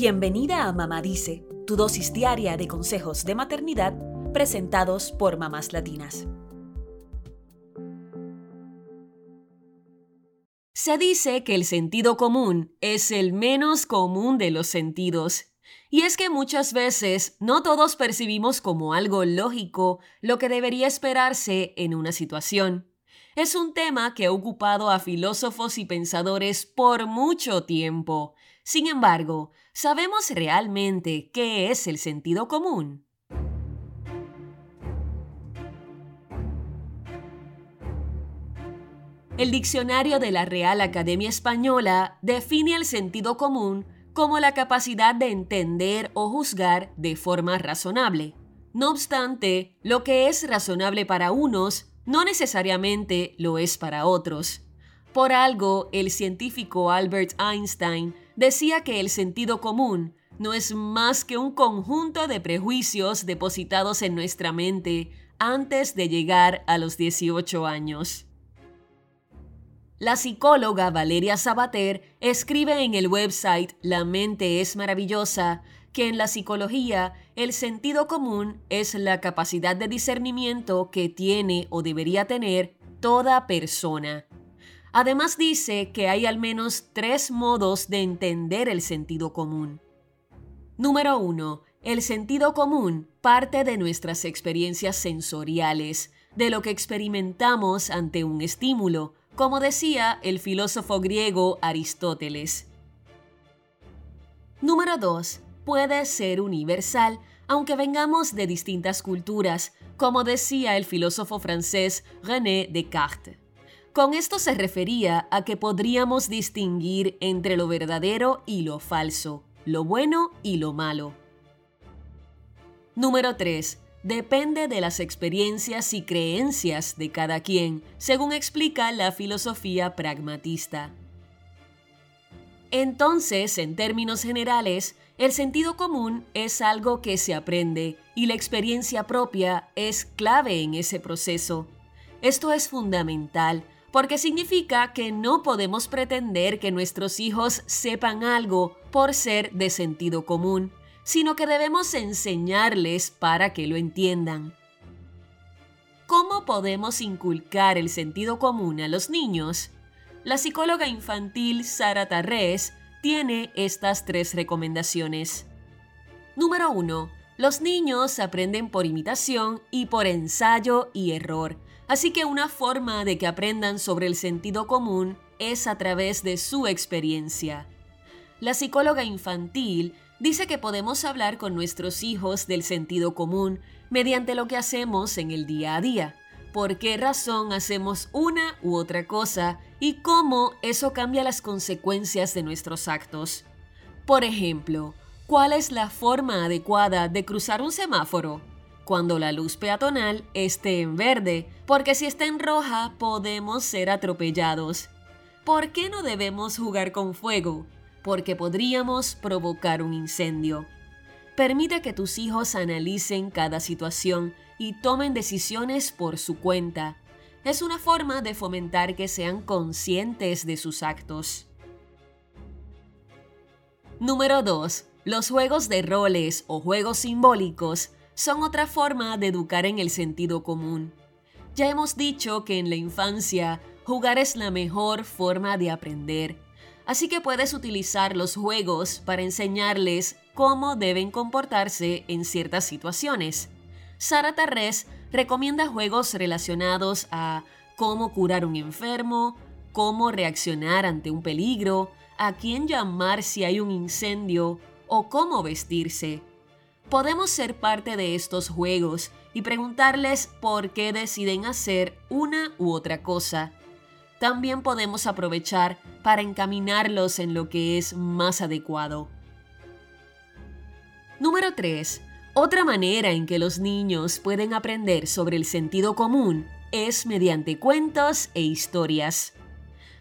Bienvenida a Mamá Dice, tu dosis diaria de consejos de maternidad presentados por mamás latinas. Se dice que el sentido común es el menos común de los sentidos. Y es que muchas veces no todos percibimos como algo lógico lo que debería esperarse en una situación. Es un tema que ha ocupado a filósofos y pensadores por mucho tiempo. Sin embargo, ¿sabemos realmente qué es el sentido común? El diccionario de la Real Academia Española define el sentido común como la capacidad de entender o juzgar de forma razonable. No obstante, lo que es razonable para unos no necesariamente lo es para otros. Por algo, el científico Albert Einstein decía que el sentido común no es más que un conjunto de prejuicios depositados en nuestra mente antes de llegar a los 18 años. La psicóloga Valeria Sabater escribe en el website La mente es maravillosa que en la psicología el sentido común es la capacidad de discernimiento que tiene o debería tener toda persona. Además dice que hay al menos tres modos de entender el sentido común. Número 1. El sentido común parte de nuestras experiencias sensoriales, de lo que experimentamos ante un estímulo, como decía el filósofo griego Aristóteles. Número 2. Puede ser universal, aunque vengamos de distintas culturas, como decía el filósofo francés René Descartes. Con esto se refería a que podríamos distinguir entre lo verdadero y lo falso, lo bueno y lo malo. Número 3 depende de las experiencias y creencias de cada quien, según explica la filosofía pragmatista. Entonces, en términos generales, el sentido común es algo que se aprende y la experiencia propia es clave en ese proceso. Esto es fundamental porque significa que no podemos pretender que nuestros hijos sepan algo por ser de sentido común sino que debemos enseñarles para que lo entiendan. ¿Cómo podemos inculcar el sentido común a los niños? La psicóloga infantil Sara Tarrés tiene estas tres recomendaciones. Número 1. Los niños aprenden por imitación y por ensayo y error, así que una forma de que aprendan sobre el sentido común es a través de su experiencia. La psicóloga infantil dice que podemos hablar con nuestros hijos del sentido común mediante lo que hacemos en el día a día, por qué razón hacemos una u otra cosa y cómo eso cambia las consecuencias de nuestros actos. Por ejemplo, ¿cuál es la forma adecuada de cruzar un semáforo? Cuando la luz peatonal esté en verde, porque si está en roja podemos ser atropellados. ¿Por qué no debemos jugar con fuego? porque podríamos provocar un incendio. Permite que tus hijos analicen cada situación y tomen decisiones por su cuenta. Es una forma de fomentar que sean conscientes de sus actos. Número 2. Los juegos de roles o juegos simbólicos son otra forma de educar en el sentido común. Ya hemos dicho que en la infancia jugar es la mejor forma de aprender así que puedes utilizar los juegos para enseñarles cómo deben comportarse en ciertas situaciones. Sara Tarrés recomienda juegos relacionados a cómo curar un enfermo, cómo reaccionar ante un peligro, a quién llamar si hay un incendio o cómo vestirse. Podemos ser parte de estos juegos y preguntarles por qué deciden hacer una u otra cosa también podemos aprovechar para encaminarlos en lo que es más adecuado. Número 3. Otra manera en que los niños pueden aprender sobre el sentido común es mediante cuentos e historias.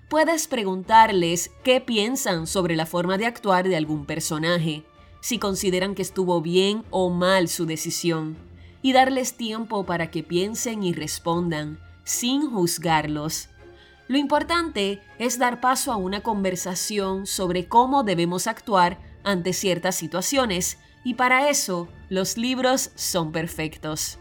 Puedes preguntarles qué piensan sobre la forma de actuar de algún personaje, si consideran que estuvo bien o mal su decisión, y darles tiempo para que piensen y respondan, sin juzgarlos. Lo importante es dar paso a una conversación sobre cómo debemos actuar ante ciertas situaciones, y para eso los libros son perfectos.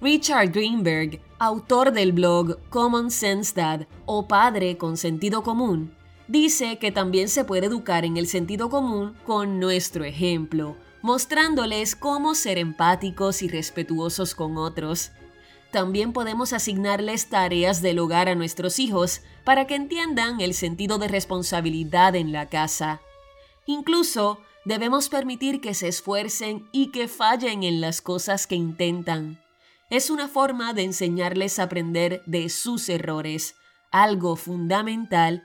Richard Greenberg, autor del blog Common Sense Dad o Padre con Sentido Común, dice que también se puede educar en el sentido común con nuestro ejemplo, mostrándoles cómo ser empáticos y respetuosos con otros. También podemos asignarles tareas del hogar a nuestros hijos para que entiendan el sentido de responsabilidad en la casa. Incluso debemos permitir que se esfuercen y que fallen en las cosas que intentan. Es una forma de enseñarles a aprender de sus errores, algo fundamental